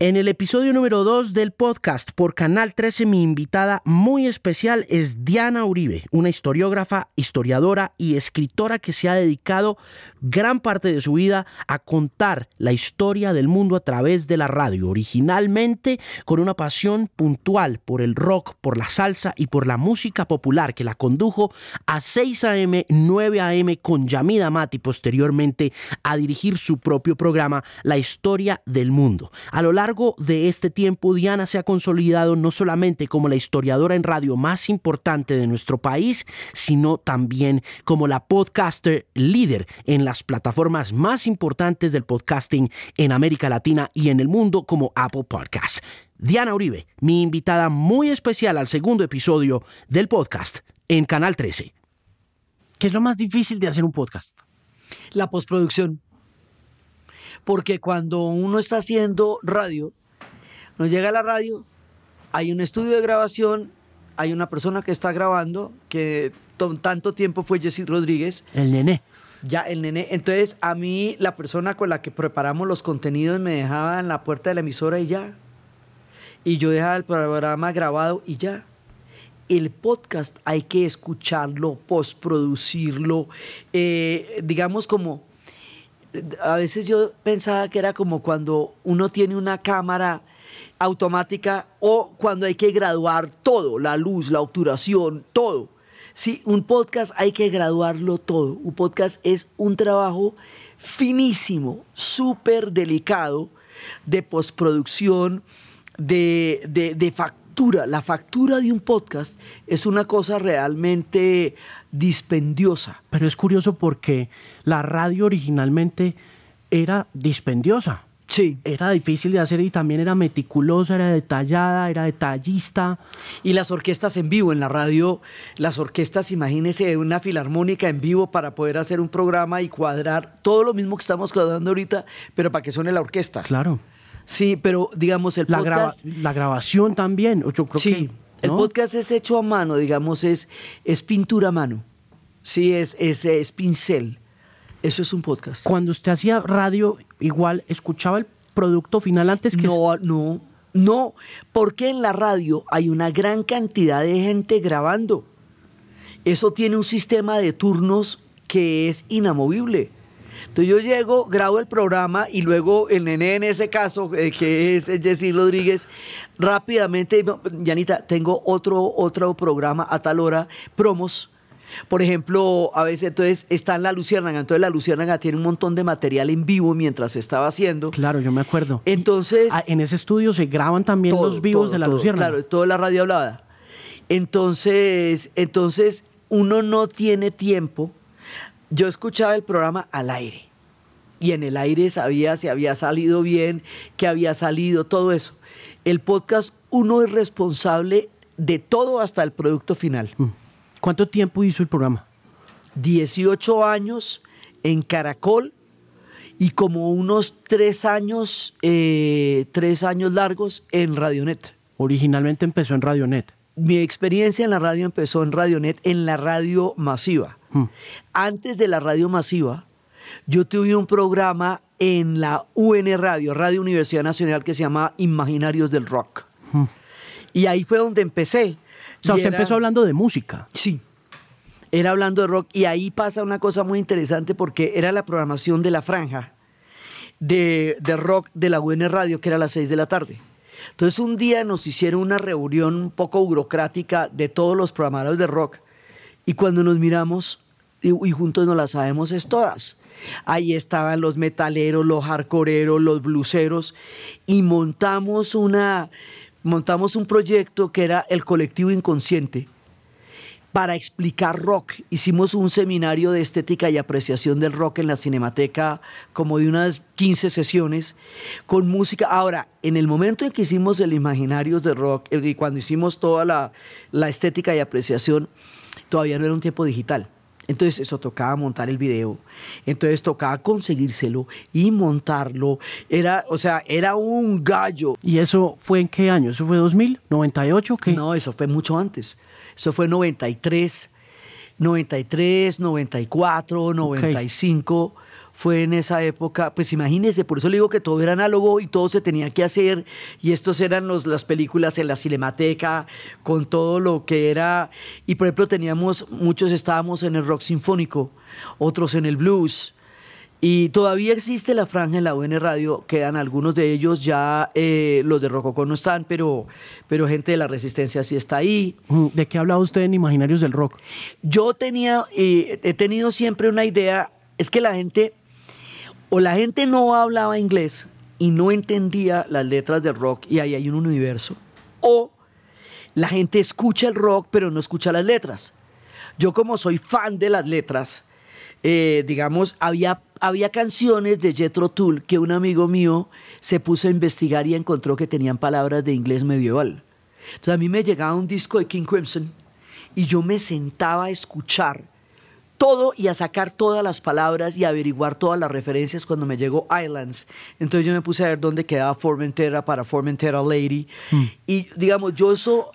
En el episodio número 2 del podcast por Canal 13, mi invitada muy especial es Diana Uribe, una historiógrafa, historiadora y escritora que se ha dedicado gran parte de su vida a contar la historia del mundo a través de la radio, originalmente con una pasión puntual por el rock, por la salsa y por la música popular que la condujo a 6 a.m., 9 a.m. con Yamida Mati posteriormente a dirigir su propio programa La Historia del Mundo. A lo largo largo de este tiempo, Diana se ha consolidado no solamente como la historiadora en radio más importante de nuestro país, sino también como la podcaster líder en las plataformas más importantes del podcasting en América Latina y en el mundo como Apple Podcasts. Diana Uribe, mi invitada muy especial al segundo episodio del podcast en Canal 13. ¿Qué es lo más difícil de hacer un podcast? La postproducción porque cuando uno está haciendo radio, nos llega a la radio, hay un estudio de grabación, hay una persona que está grabando, que tanto tiempo fue Jesse Rodríguez. El nene. Ya, el nene. Entonces, a mí, la persona con la que preparamos los contenidos me dejaba en la puerta de la emisora y ya. Y yo dejaba el programa grabado y ya. El podcast hay que escucharlo, postproducirlo, eh, digamos como a veces yo pensaba que era como cuando uno tiene una cámara automática o cuando hay que graduar todo, la luz, la obturación, todo. Sí, un podcast hay que graduarlo todo. Un podcast es un trabajo finísimo, súper delicado de postproducción, de, de, de factura. La factura de un podcast es una cosa realmente dispendiosa. Pero es curioso porque la radio originalmente era dispendiosa. Sí. Era difícil de hacer y también era meticulosa, era detallada, era detallista. Y las orquestas en vivo, en la radio, las orquestas, imagínese una filarmónica en vivo para poder hacer un programa y cuadrar todo lo mismo que estamos cuadrando ahorita, pero para que suene la orquesta. Claro. Sí, pero digamos el la podcast... la grabación también, yo creo sí. que El podcast es hecho a mano, digamos, es, es pintura a mano. Sí, es, es, es pincel. Eso es un podcast. Cuando usted hacía radio, igual escuchaba el producto final antes que... No, no, no, porque en la radio hay una gran cantidad de gente grabando. Eso tiene un sistema de turnos que es inamovible. Entonces yo llego, grabo el programa y luego el nene en ese caso, eh, que es Jessy Rodríguez, rápidamente, Yanita, tengo otro, otro programa a tal hora, promos. Por ejemplo, a veces entonces está en la Luciérnaga, entonces la Luciérnaga tiene un montón de material en vivo mientras se estaba haciendo. Claro, yo me acuerdo. Entonces... Ah, en ese estudio se graban también todo, los vivos todo, de la todo, Luciérnaga. Claro, toda la radio hablada. Entonces, entonces uno no tiene tiempo. Yo escuchaba el programa al aire y en el aire sabía si había salido bien, que había salido, todo eso. El podcast, uno es responsable de todo hasta el producto final. Mm. ¿Cuánto tiempo hizo el programa? 18 años en Caracol y como unos tres años, eh, tres años largos en Radionet. Originalmente empezó en Radionet. Mi experiencia en la radio empezó en Radionet, en la radio masiva. Mm. Antes de la radio masiva, yo tuve un programa en la UN Radio, Radio Universidad Nacional, que se llama Imaginarios del Rock. Mm. Y ahí fue donde empecé. O sea, Y usted era- empezó hablando de música. Sí. Era hablando de rock y ahí pasa una cosa muy interesante porque era la programación de la franja de, de rock de la UN Radio, que era a las 6 de la tarde. Entonces un día nos hicieron una reunión un poco burocrática de todos los programadores de rock y cuando nos miramos y, juntos nos las sabemos es todas. Ahí estaban los metaleros, los hardcoreeros, los bluseros y montamos una montamos un proyecto que era el colectivo inconsciente para explicar rock. Hicimos un seminario de estética y apreciación del rock en la Cinemateca, como de unas 15 sesiones, con música. Ahora, en el momento en que hicimos el Imaginarios de Rock, y cuando hicimos toda la, la estética y apreciación, todavía no era un tiempo digital. Entonces eso tocaba montar el video, entonces tocaba conseguírselo y montarlo. Era, o sea, era un gallo. ¿Y eso fue en qué año? ¿Eso fue 2000? ¿98? ¿Qué? No, eso fue mucho antes. Eso fue 93, 93, 94, 95. Fue en esa época, pues imagínense, por eso le digo que todo era análogo y todo se tenía que hacer, y estos eran los, las películas en la cinemateca, con todo lo que era, y por ejemplo teníamos, muchos estábamos en el rock sinfónico, otros en el blues, y todavía existe la franja en la UN Radio, quedan algunos de ellos, ya eh, los de Rococó no están, pero, pero gente de la Resistencia sí está ahí. Mm, ¿De qué hablaba usted en Imaginarios del Rock? Yo tenía, eh, he tenido siempre una idea, es que la gente o la gente no hablaba inglés y no entendía las letras del rock y ahí hay un universo, o la gente escucha el rock pero no escucha las letras. Yo como soy fan de las letras, eh, digamos, había, había canciones de Jethro Tull que un amigo mío se puso a investigar y encontró que tenían palabras de inglés medieval. Entonces a mí me llegaba un disco de King Crimson y yo me sentaba a escuchar todo y a sacar todas las palabras y averiguar todas las referencias cuando me llegó Islands. Entonces yo me puse a ver dónde quedaba Formentera para Formentera Lady. Mm. Y digamos, yo eso,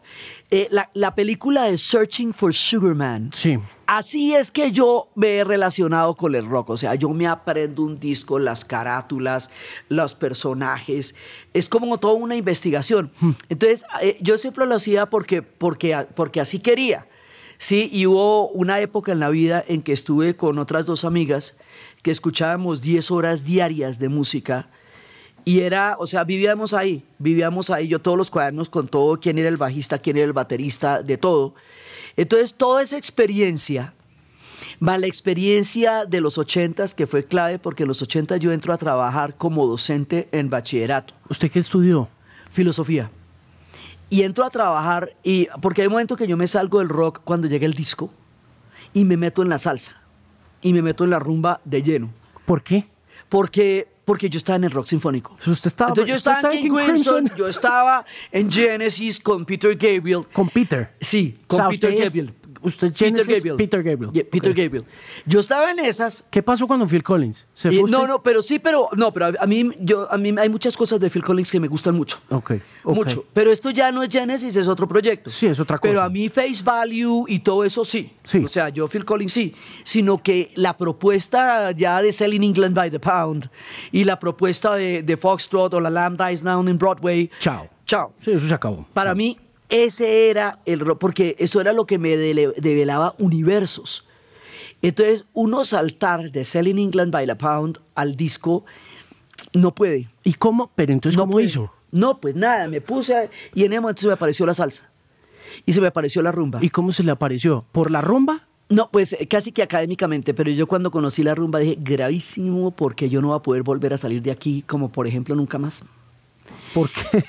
eh, la, la, película de Searching for Sugarman. Sí. Así es que yo me he relacionado con el rock. O sea, yo me aprendo un disco, las carátulas, los personajes. Es como toda una investigación. Mm. Entonces, eh, yo siempre lo hacía porque, porque, porque así quería. Sí, y hubo una época en la vida en que estuve con otras dos amigas que escuchábamos 10 horas diarias de música. Y era, o sea, vivíamos ahí, vivíamos ahí, yo todos los cuadernos con todo, quién era el bajista, quién era el baterista, de todo. Entonces, toda esa experiencia, va la experiencia de los ochentas, que fue clave, porque en los ochentas yo entro a trabajar como docente en bachillerato. ¿Usted qué estudió? Filosofía y entro a trabajar y porque hay un momento que yo me salgo del rock cuando llega el disco y me meto en la salsa y me meto en la rumba de lleno. ¿Por qué? Porque porque yo estaba en el rock sinfónico. Usted estaba, Entonces yo estaba en King Crimson, yo estaba en Genesis con Peter Gabriel. ¿Con Peter? Sí, con Peter Gabriel usted Peter Gabriel. Peter Gabriel. Peter Gabriel. Yo estaba en esas. ¿Qué pasó cuando Phil Collins? ¿Se fue no, no, pero sí, pero no, pero a, mí, yo, a mí hay muchas cosas de Phil Collins que me gustan mucho. Ok. Mucho. Pero esto ya no es Genesis, es otro proyecto. Sí, es otra cosa. Pero a mí Face Value y todo eso sí. Sí. O sea, yo Phil Collins sí. Sino que la propuesta ya de Selling England by the Pound y la propuesta de, de Foxtrot o la Lamb Dies Now in Broadway. Chao. Chao. Sí, eso se acabó. Para mí ese era el porque eso era lo que me develaba universos. Entonces, uno saltar de Selling England by the Pound al disco no puede. ¿Y cómo? Pero entonces, ¿cómo hizo? No, pues nada, me puse y en ese momento se me apareció la salsa. Y se me apareció la rumba. ¿Y cómo se le apareció? ¿Por la rumba? No, pues eh, casi que académicamente, pero yo cuando conocí la rumba dije, gravísimo, porque yo no voy a poder volver a salir de aquí como por ejemplo nunca más. ¿Por qué?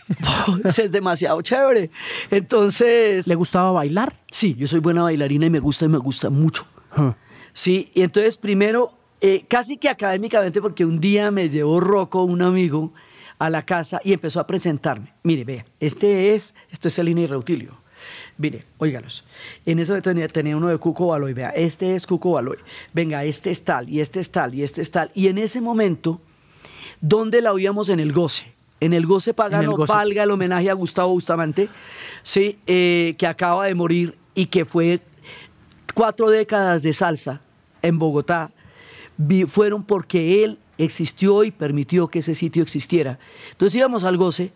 es demasiado chévere. Entonces... ¿Le gustaba bailar? Sí, yo soy buena bailarina y me gusta y me gusta mucho. Sí, y entonces primero, eh, casi que académicamente, porque un día me llevó Rocco, un amigo, a la casa y empezó a presentarme. Mire, vea, este es, esto es Selina y Reutilio. Mire, óigalos. En eso tenía, tenía uno de Cuco Baloy. Vea, este es Cuco Baloy. Venga, este es tal, y este es tal, y este es tal. Y en ese momento, ¿dónde la oíamos en el goce? En el goce pagano valga el homenaje a Gustavo Bustamante, sí, eh, que acaba de morir y que fue cuatro décadas de salsa en Bogotá, fueron porque él existió y permitió que ese sitio existiera. Entonces íbamos al goce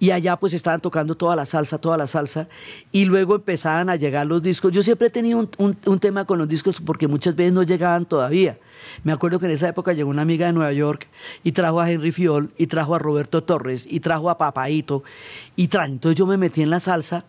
y allá pues estaban tocando toda la salsa, toda la salsa, y luego empezaban a llegar los discos. Yo siempre he tenido un, tema con los discos porque muchas veces no llegaban todavía. Me acuerdo que en esa época llegó una amiga de Nueva York y trajo a Henry Fiol, y trajo a Roberto Torres, y trajo a Papaito, y tra entonces yo me metí en la salsa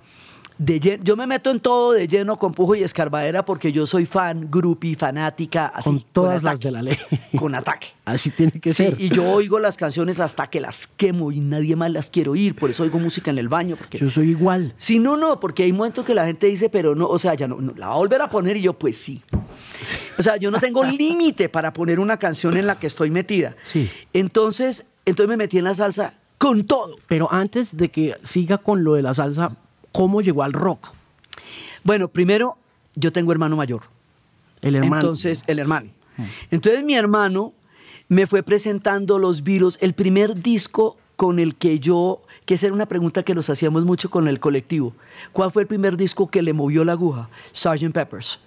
yo me meto en todo de lleno con pujo y escarbadera porque yo soy fan, groupie, fanática, así. Con todas las de la ley. Con ataque. Así tiene que sí, ser. Y yo oigo las canciones hasta que las quemo y nadie más las quiero oír, por eso oigo música en el baño. Porque... Yo soy igual. Sí, no, no, porque hay momentos que la gente dice, pero no, o sea, ya no, la va a volver a poner y yo, pues sí. O sea, yo no tengo límite para poner una canción en la que estoy metida. Sí. Entonces, entonces me metí en la salsa con todo. Pero antes de que siga con lo de la salsa, ¿Cómo llegó al rock? Bueno, primero, yo tengo hermano mayor. El hermano. Entonces, el hermano. Mm. Entonces, mi hermano me fue presentando los virus. El primer disco con el que yo, que esa era una pregunta que nos hacíamos mucho con el colectivo. ¿Cuál fue el primer disco que le movió la aguja? Sgt. Peppers.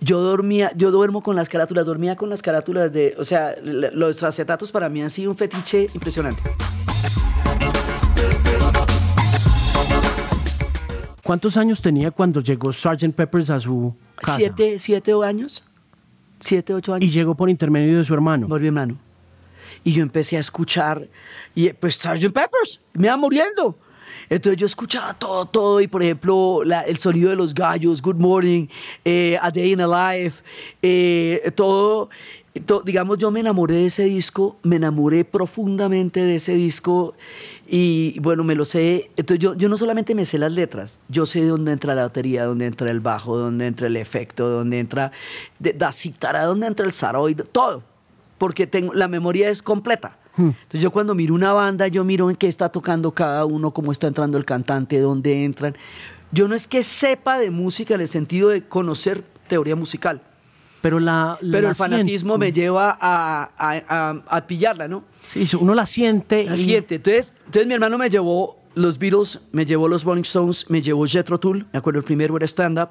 yo dormía, yo duermo con las carátulas, dormía con las carátulas de, o sea, los acetatos para mí han sido un fetiche impresionante. ¿Cuántos años tenía cuando llegó Sgt. Peppers a su casa? Siete, siete años, siete, ocho años. Y llegó por intermedio de su hermano. por mi hermano. Y yo empecé a escuchar, y pues Sgt. Peppers, me iba muriendo. Entonces yo escuchaba todo, todo, y por ejemplo, la- el sonido de los gallos, Good Morning, eh, A Day in a Life, eh, todo, to- digamos, yo me enamoré de ese disco, me enamoré profundamente de ese disco, y bueno, me lo sé. Entonces yo, yo no solamente me sé las letras, yo sé dónde entra la batería, dónde entra el bajo, dónde entra el efecto, dónde entra de- la cítara, dónde entra el saroid, todo porque tengo, la memoria es completa. Entonces yo cuando miro una banda, yo miro en qué está tocando cada uno, cómo está entrando el cantante, dónde entran. Yo no es que sepa de música en el sentido de conocer teoría musical, Pero la, pero la el fanatismo siente. me lleva a, a- a- a pillarla, ¿no? Sí, uno la siente. La y- siente. Entonces, entonces mi hermano me llevó los Beatles, me llevó los Rolling Stones, me llevó Jethro Tull, me acuerdo el primero era stand up.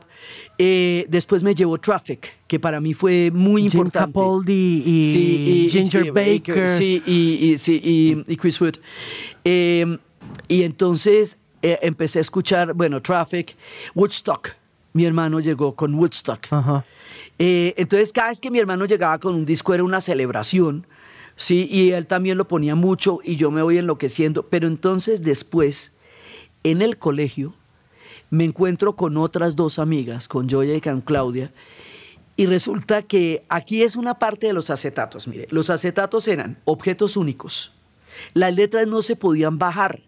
Eh, después me llevó Traffic, que para mí fue muy Jim importante. Capaldi y Ginger y- Baker. Sí, y, y- sí, y- Chris Wood. Eh, y entonces eh, empecé a escuchar, bueno, Traffic, Woodstock. Mi hermano llegó con Woodstock. Ajá. Eh, entonces, cada vez que mi hermano llegaba con un disco era una celebración, ¿sí? Y él también lo ponía mucho y yo me voy enloqueciendo. Pero entonces, después, en el colegio, me encuentro con otras dos amigas, con Joya y con Claudia, y resulta que aquí es una parte de los acetatos. Mire, los acetatos eran objetos únicos. Las letras no se podían bajar.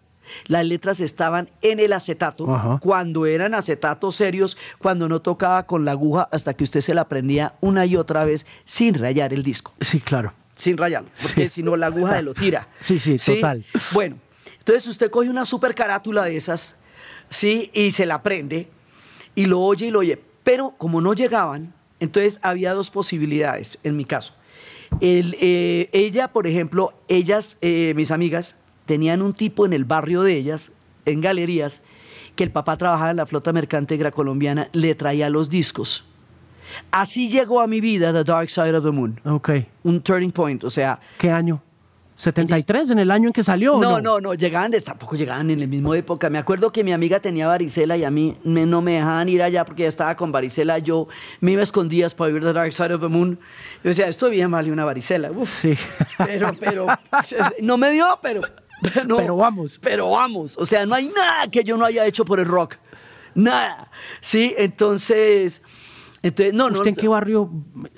Las letras estaban en el acetato. Ajá. Cuando eran acetatos serios, cuando no tocaba con la aguja hasta que usted se la prendía una y otra vez sin rayar el disco. Sí, claro. Sin rayarlo. Porque Sí. si no, la aguja de lo tira. Sí, sí, total. Bueno, entonces usted coge una super carátula de esas, ¿sí? Y se la prende y lo oye y lo oye. Pero como no llegaban, entonces había dos posibilidades en mi caso. El, eh, ella, por ejemplo, ellas, eh, mis amigas, tenían un tipo en el barrio de ellas, en galerías, que el papá trabajaba en la flota mercante colombiana, le traía los discos. Así llegó a mi vida The Dark Side of the Moon, Ok. un turning point, o sea, ¿Qué año? ¿73 en el año en que salió? o no, no, no, llegaban, de, tampoco llegaban en la misma época. Me acuerdo que mi amiga tenía varicela y a mí me- no me dejaban ir allá porque ya estaba con varicela. Yo me iba a escondidas para vivir The Dark Side of the Moon. Yo decía, esto bien vale una varicela. Uf. Sí. Pero, pero, no me dio, pero, no, Pero vamos. Pero vamos. O sea, no hay nada que yo no haya hecho por el rock. Nada. Sí, entonces, entonces no, no. ¿Usted en qué barrio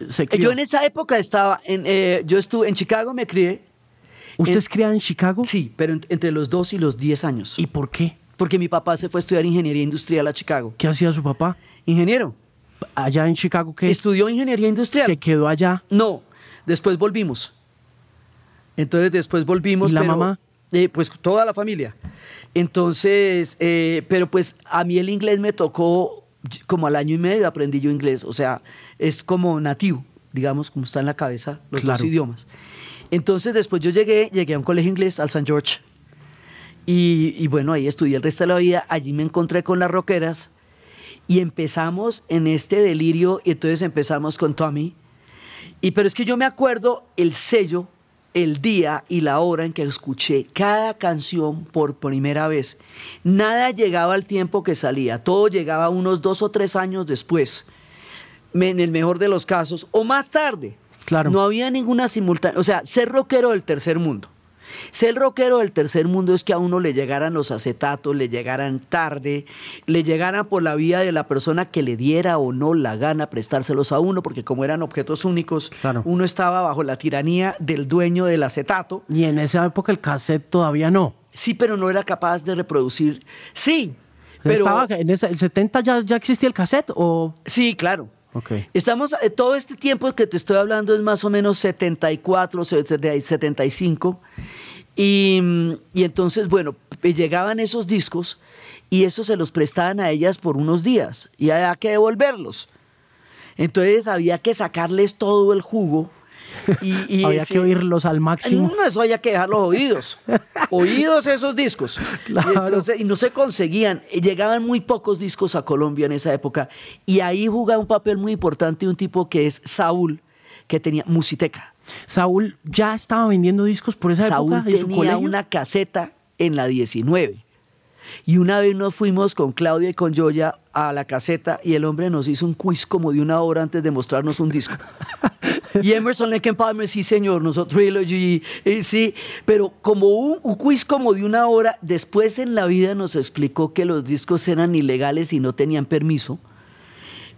se crió? Yo en esa época estaba, en, eh, yo estuve en Chicago, me crié. ¿Usted es criado en Chicago? Sí, pero en- entre los 2 y los 10 años. ¿Y por qué? Porque mi papá se fue a estudiar ingeniería industrial a Chicago. ¿Qué hacía su papá? Ingeniero. Allá en Chicago, ¿qué? Estudió ingeniería industrial. Se quedó allá. No, después volvimos. Entonces después volvimos. ¿Y la pero, mamá? Eh, pues toda la familia. Entonces, eh, pero pues a mí el inglés me tocó como al año y medio aprendí yo inglés. O sea, es como nativo, digamos, como está en la cabeza los dos Claro. idiomas. Entonces después yo llegué, llegué a un colegio inglés, al St. George. Y, y bueno, ahí estudié el resto de la vida. Allí me encontré con las rockeras y empezamos en este delirio. Y entonces empezamos con Tommy. Y pero es que yo me acuerdo el sello, el día y la hora en que escuché cada canción por primera vez. Nada llegaba al tiempo que salía, todo llegaba unos dos o tres años después, en el mejor de los casos, o más tarde. Claro. No había ninguna simultánea, o sea, ser rockero del tercer mundo. Ser rockero del tercer mundo es que a uno le llegaran los acetatos, le llegaran tarde, le llegaran por la vía de la persona que le diera o no la gana prestárselos a uno, porque como eran objetos únicos, Claro. uno estaba bajo la tiranía del dueño del acetato. Y en esa época el cassette todavía no. Sí, pero no era capaz de reproducir. Sí, pero Estaba en esa, ¿El 70 ya, ya existía el cassette o...? sí, claro. Ok. Estamos, eh, todo este tiempo que te estoy hablando es más o menos 74, 75. Y, y entonces, bueno, llegaban esos discos y esos se los prestaban a ellas por unos días y había que devolverlos. Entonces había que sacarles todo el jugo Y, había que oírlos al máximo. No, eso había que dejar los oídos. oídos esos discos. Y, y no se conseguían. Llegaban muy pocos discos a Colombia en esa época. Y ahí jugaba un papel muy importante un tipo que es Saúl, que tenía Musiteca. Saúl ya estaba vendiendo discos por esa época. Saúl tenía una caseta en la 19. Y una vez nos fuimos con Claudia y con Joya a la caseta y el hombre nos hizo un quiz como de una hora antes de mostrarnos un disco. y Emerson Lake Palmer, sí señor, nosotros Trilogy, sí, pero como un, un, quiz como de una hora, después en la vida nos explicó que los discos eran ilegales y no tenían permiso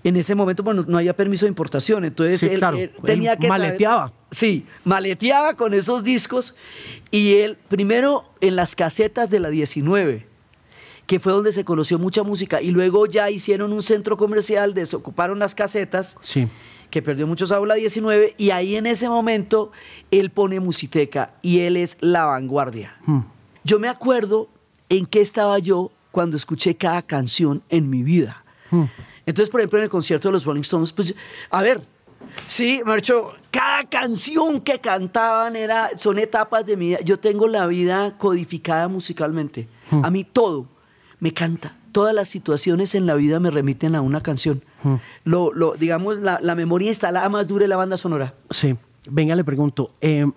en ese momento bueno, no había permiso de importación, entonces él, tenía que maleteaba. sí, maleteaba con esos discos y él primero en las casetas de la 19 que fue donde se conoció mucha música y luego ya hicieron un centro comercial, desocuparon las casetas. Sí que perdió muchos la 19 y ahí en ese momento él pone Musiteca y él es la vanguardia. Hmm. Yo me acuerdo en qué estaba yo cuando escuché cada canción en mi vida. Hmm. Entonces, por ejemplo, en el concierto de los Rolling Stones, pues, a ver, sí, Marcho, cada canción que cantaban era, son etapas de mi vida. Yo tengo la vida codificada musicalmente. Hmm. A mí todo me canta. Todas las situaciones en la vida me remiten a una canción. Hmm. Lo, lo, digamos, la, memoria instalada más dura de la banda sonora. Sí. Venga, le pregunto. Eh,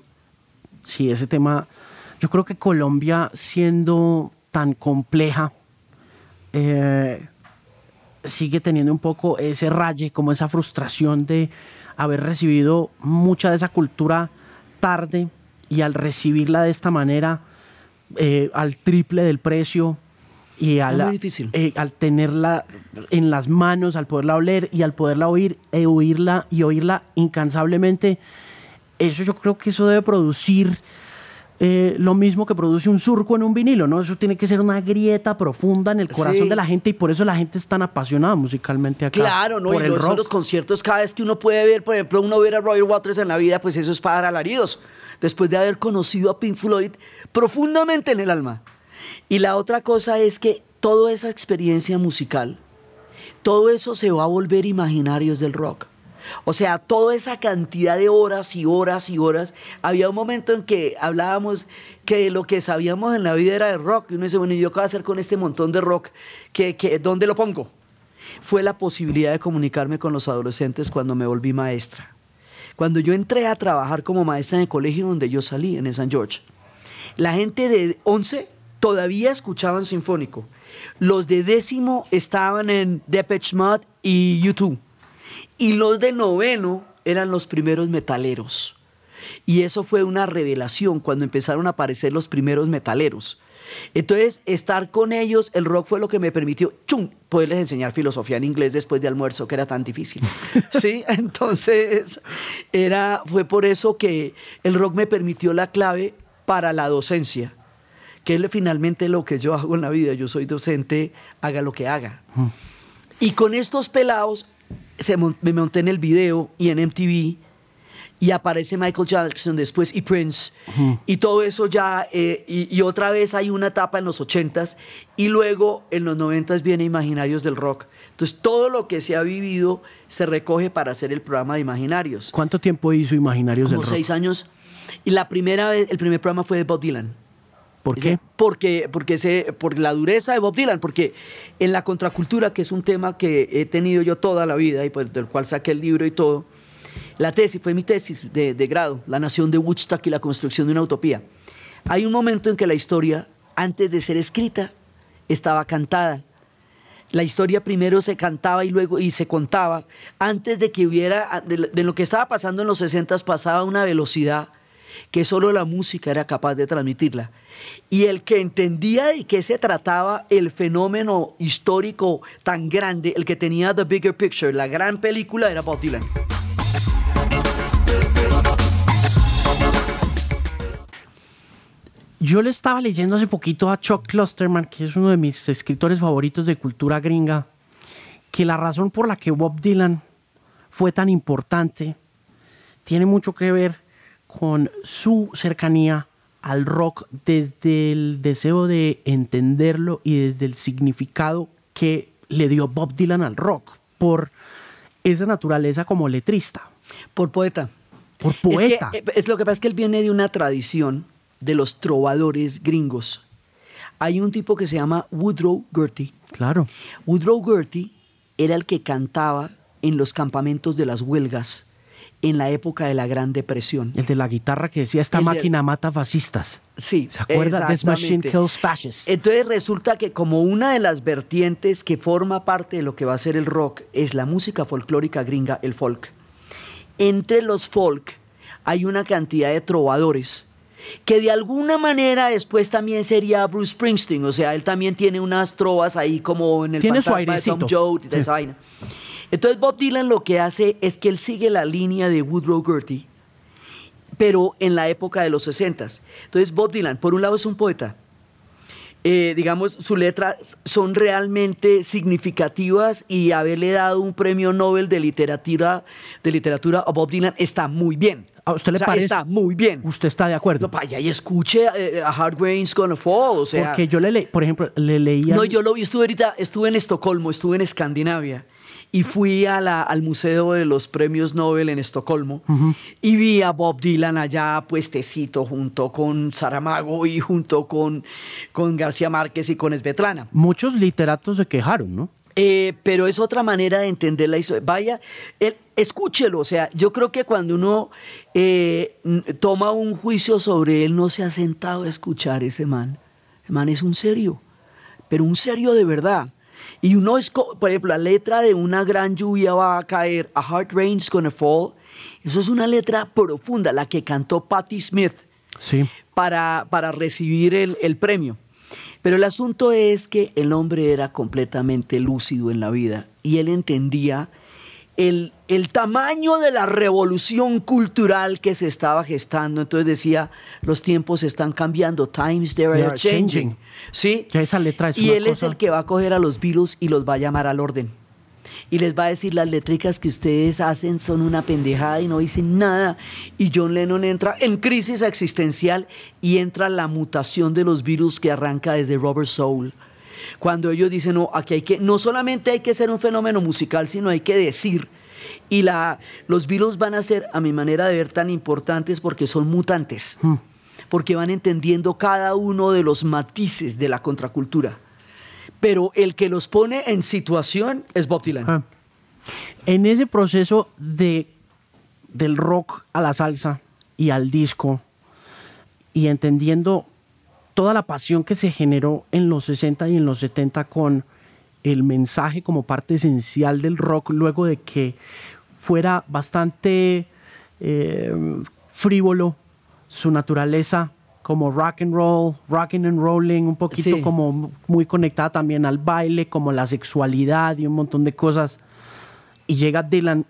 sí, ese tema. Yo creo que Colombia, siendo tan compleja, eh, sigue teniendo un poco ese raye, como esa frustración de haber recibido mucha de esa cultura tarde y al recibirla de esta manera, eh, al triple del precio y eh, al tenerla en las manos, al poderla oler y al poderla oír, e oírla y oírla incansablemente, eso yo creo que eso debe producir eh, lo mismo que produce un surco en un vinilo, ¿no? Eso tiene que ser una grieta profunda en el corazón de la gente y por eso la gente es tan apasionada musicalmente acá. Claro, ¿no? y el los conciertos, cada vez que uno puede ver, por ejemplo, uno ver a Roger Waters en la vida, pues eso es para alaridos, después de haber conocido a Pink Floyd profundamente en el alma. Y la otra cosa es que toda esa experiencia musical, todo eso se va a volver imaginarios del rock. O sea, toda esa cantidad de horas y horas y horas. Había un momento en que hablábamos que lo que sabíamos en la vida era de rock. Y uno dice, bueno, ¿y yo qué voy a hacer con este montón de rock? ¿Qué, dónde lo pongo? Fue la posibilidad de comunicarme con los adolescentes cuando me volví maestra. Cuando yo entré a trabajar como maestra en el colegio donde yo salí, en el San George, la gente de 11 todavía escuchaban sinfónico. Los de décimo estaban en Depeche Mode y YouTube y los de noveno eran los primeros metaleros. Y eso fue una revelación cuando empezaron a aparecer los primeros metaleros. Entonces, estar con ellos, el rock fue lo que me permitió, ¡chum!, poderles enseñar filosofía en inglés después de almuerzo, que era tan difícil. ¿Sí? Entonces, era, fue por eso que el rock me permitió la clave para la docencia, que es finalmente lo que yo hago en la vida. Yo soy docente, haga lo que haga. Mm. Y con estos pelados me monté en el video y en MTV y aparece Michael Jackson después y Prince. Y todo eso ya eh, y, otra vez hay una etapa en los ochentas y luego en los noventas viene Imaginarios del Rock. Entonces todo lo que se ha vivido se recoge para hacer el programa de Imaginarios. ¿cuánto tiempo hizo Imaginarios del Rock? seis años. Y la primera vez el primer programa fue de Bob Dylan ¿Por qué? Porque, porque se, por la dureza de Bob Dylan, porque en la contracultura, que es un tema que he tenido yo toda la vida y pues, del cual saqué el libro y todo, la tesis fue mi tesis de, de grado, La nación de Woodstock y la construcción de una utopía. Hay un momento en que la historia, antes de ser escrita, estaba cantada. La historia primero se cantaba y luego y se contaba. Antes de que hubiera, de, de lo que estaba pasando en los 60 pasaba a una velocidad que solo la música era capaz de transmitirla. Y el que entendía de qué se trataba el fenómeno histórico tan grande, el que tenía The Bigger Picture, la gran película, era Bob Dylan. Yo le estaba leyendo hace poquito a Chuck Klosterman, que es uno de mis escritores favoritos de cultura gringa, que la razón por la que Bob Dylan fue tan importante tiene mucho que ver con su cercanía al rock desde el deseo de entenderlo y desde el significado que le dio Bob Dylan al rock, por esa naturaleza como letrista. Por poeta. por poeta. Es, que, es lo que pasa es que él viene de una tradición de los trovadores gringos. Hay un tipo que se llama Woodrow Gertie. Claro. Woodrow Gertie era el que cantaba en los campamentos de las huelgas en la época de la Gran Depresión. El de la guitarra que decía, esta máquina mata fascistas. Sí, ¿Se acuerda? This machine kills fascists. Entonces resulta que como una de las vertientes que forma parte de lo que va a ser el rock es la música folclórica gringa, el folk. Entre los folk hay una cantidad de trovadores que de alguna manera después también sería Bruce Springsteen, o sea, él también tiene unas trovas ahí como en el tiene fantasma de Tom y de esa vaina. Entonces Bob Dylan lo que hace es que él sigue la línea de Woodrow Gertie, pero en la época de los 60. Entonces Bob Dylan, por un lado es un poeta, eh, digamos, sus letras son realmente significativas y haberle dado un premio Nobel de literatura, de literatura a Bob Dylan está muy bien. ¿A usted le parece? Está muy bien. ¿Usted está de acuerdo? No, vaya y escuche eh, a Hard Rain's Gonna Fall. O sea, Porque yo le leí, por ejemplo, le leía. No, yo lo vi, estuve ahorita, estuve en Estocolmo, estuve en Escandinavia y fui a la, al Museo de los Premios Nobel en Estocolmo y vi a Bob Dylan allá puestecito junto con Saramago y junto con, con García Márquez y con Svetlana. Muchos literatos se quejaron, ¿no? Eh, pero es otra manera de entender la historia. Vaya, escúchelo. O sea, yo creo que cuando uno eh, toma un juicio sobre él, no se ha sentado a escuchar ese man. El man es un serio, pero un serio de verdad. Y uno es, por ejemplo, la letra de una gran lluvia va a caer, a hard rain's gonna fall. Eso es una letra profunda, la que cantó Patti Smith sí. para, para recibir el, el premio. Pero el asunto es que el hombre era completamente lúcido en la vida y él entendía el, el, tamaño de la revolución cultural que se estaba gestando. Entonces decía, los tiempos están cambiando, times they are, changing. ¿Sí? esa letra es y él es el que va a coger a los virus y los va a llamar al orden. Y les va a decir, las letricas que ustedes hacen son una pendejada y no dicen nada. Y John Lennon entra en crisis existencial y entra la mutación de los virus que arranca desde Robert Soul cuando ellos dicen, no, aquí hay que, no solamente hay que ser un fenómeno musical, sino hay que decir. Y la, los virus van a ser, a mi manera de ver, tan importantes porque son mutantes, hmm. porque van entendiendo cada uno de los matices de la contracultura. Pero el que los pone en situación es Bob Dylan. Ah. En ese proceso de, del rock a la salsa y al disco, y entendiendo toda la pasión que se generó en los 60 y en los 70 con el mensaje como parte esencial del rock, luego de que fuera bastante eh, frívolo su naturaleza como rock and roll, rocking and rolling, un poquito como muy conectada también al baile, como la sexualidad y un montón de cosas. Y llega Dylan,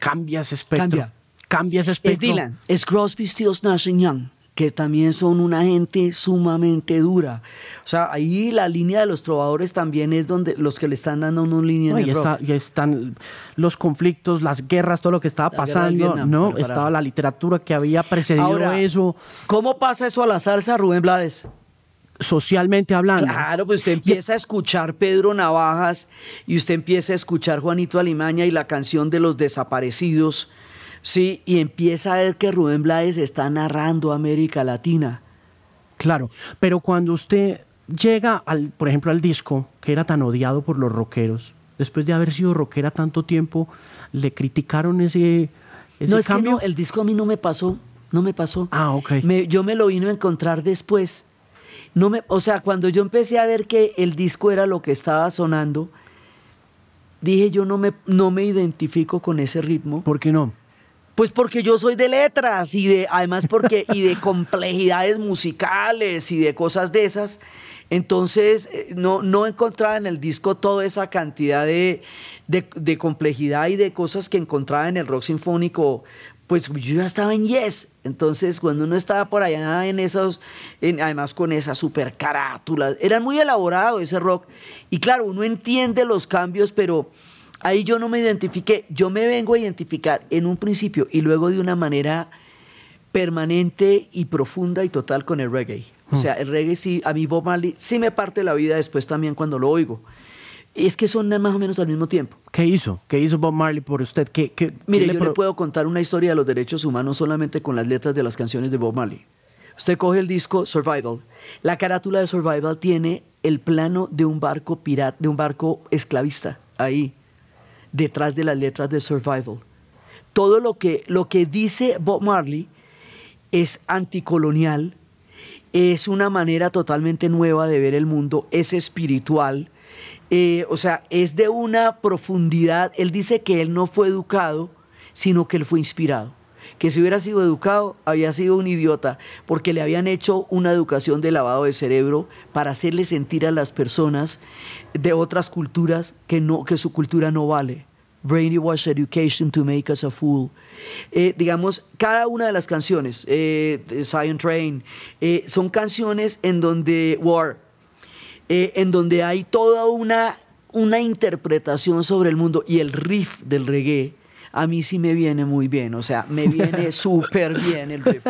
cambia ese espectro. Cambia, ese espectro. Es Dylan, es Crosby, Stills, Nash Young que también son una gente sumamente dura. O sea, ahí la línea de los trovadores también es donde los que le están dando una línea en y, están los conflictos, las guerras, todo lo que estaba pasando, ¿no? Estaba la literatura que había precedido eso. ¿Cómo pasa eso a la salsa, Rubén Blades? socialmente hablando. Claro, pues usted empieza a escuchar Pedro Navajas y usted empieza a escuchar Juanito Alimaña y la canción de los desaparecidos Sí, y empieza a ver que Rubén Blades está narrando América Latina. Claro, pero cuando usted llega, al, por ejemplo, al disco, que era tan odiado por los rockeros, después de haber sido rockera tanto tiempo, le criticaron ese, ese no, es cambio. Que no, el disco a mí no me pasó, no me pasó. Ah, ok. yo me lo vino a encontrar después. No me, o sea, cuando yo empecé a ver que el disco era lo que estaba sonando, dije yo no me, no me identifico con ese ritmo. ¿Por qué no? Pues porque yo soy de letras y de, además porque, y de complejidades musicales y de cosas de esas. Entonces, eh, no, no encontraba en el disco toda esa cantidad de, de, complejidad y de cosas que encontraba en el rock sinfónico. Pues yo ya estaba en Yes. Entonces, cuando uno estaba por allá en esos, además con esas super carátulas, era muy elaborado ese rock. Y claro, uno entiende los cambios, pero Ahí yo no me identifiqué, yo me vengo a identificar en un principio y luego de una manera permanente y profunda y total con el reggae. O sea, el reggae sí, a mí Bob Marley sí me parte la vida después también cuando lo oigo. Es que son más o menos al mismo tiempo. ¿Qué hizo? ¿Qué hizo Bob Marley por usted? ¿Qué, qué, Mire, qué yo le puedo contar una historia de los derechos humanos solamente con las letras de las canciones de Bob Marley. Usted coge el disco Survival. La carátula de Survival tiene el plano de un barco pirata, de un barco esclavista ahí, detrás de las letras de Survival. Todo lo que, lo que dice Bob Marley es anticolonial, es una manera totalmente nueva de ver el mundo, es espiritual, eh, o sea, es de una profundidad. Él dice que él no fue educado, sino que él fue inspirado. Que si hubiera sido educado, había sido un idiota, porque le habían hecho una educación de lavado de cerebro para hacerle sentir a las personas de otras culturas que, no, que su cultura no vale. Brainwash Education to Make Us a Fool. Eh, digamos, cada una de las canciones, eh, Zion Train, eh, son canciones en donde War, eh, en donde hay toda una, una interpretación sobre el mundo y el riff del reggae. A mí sí me viene muy bien, o sea, me viene súper bien el riff.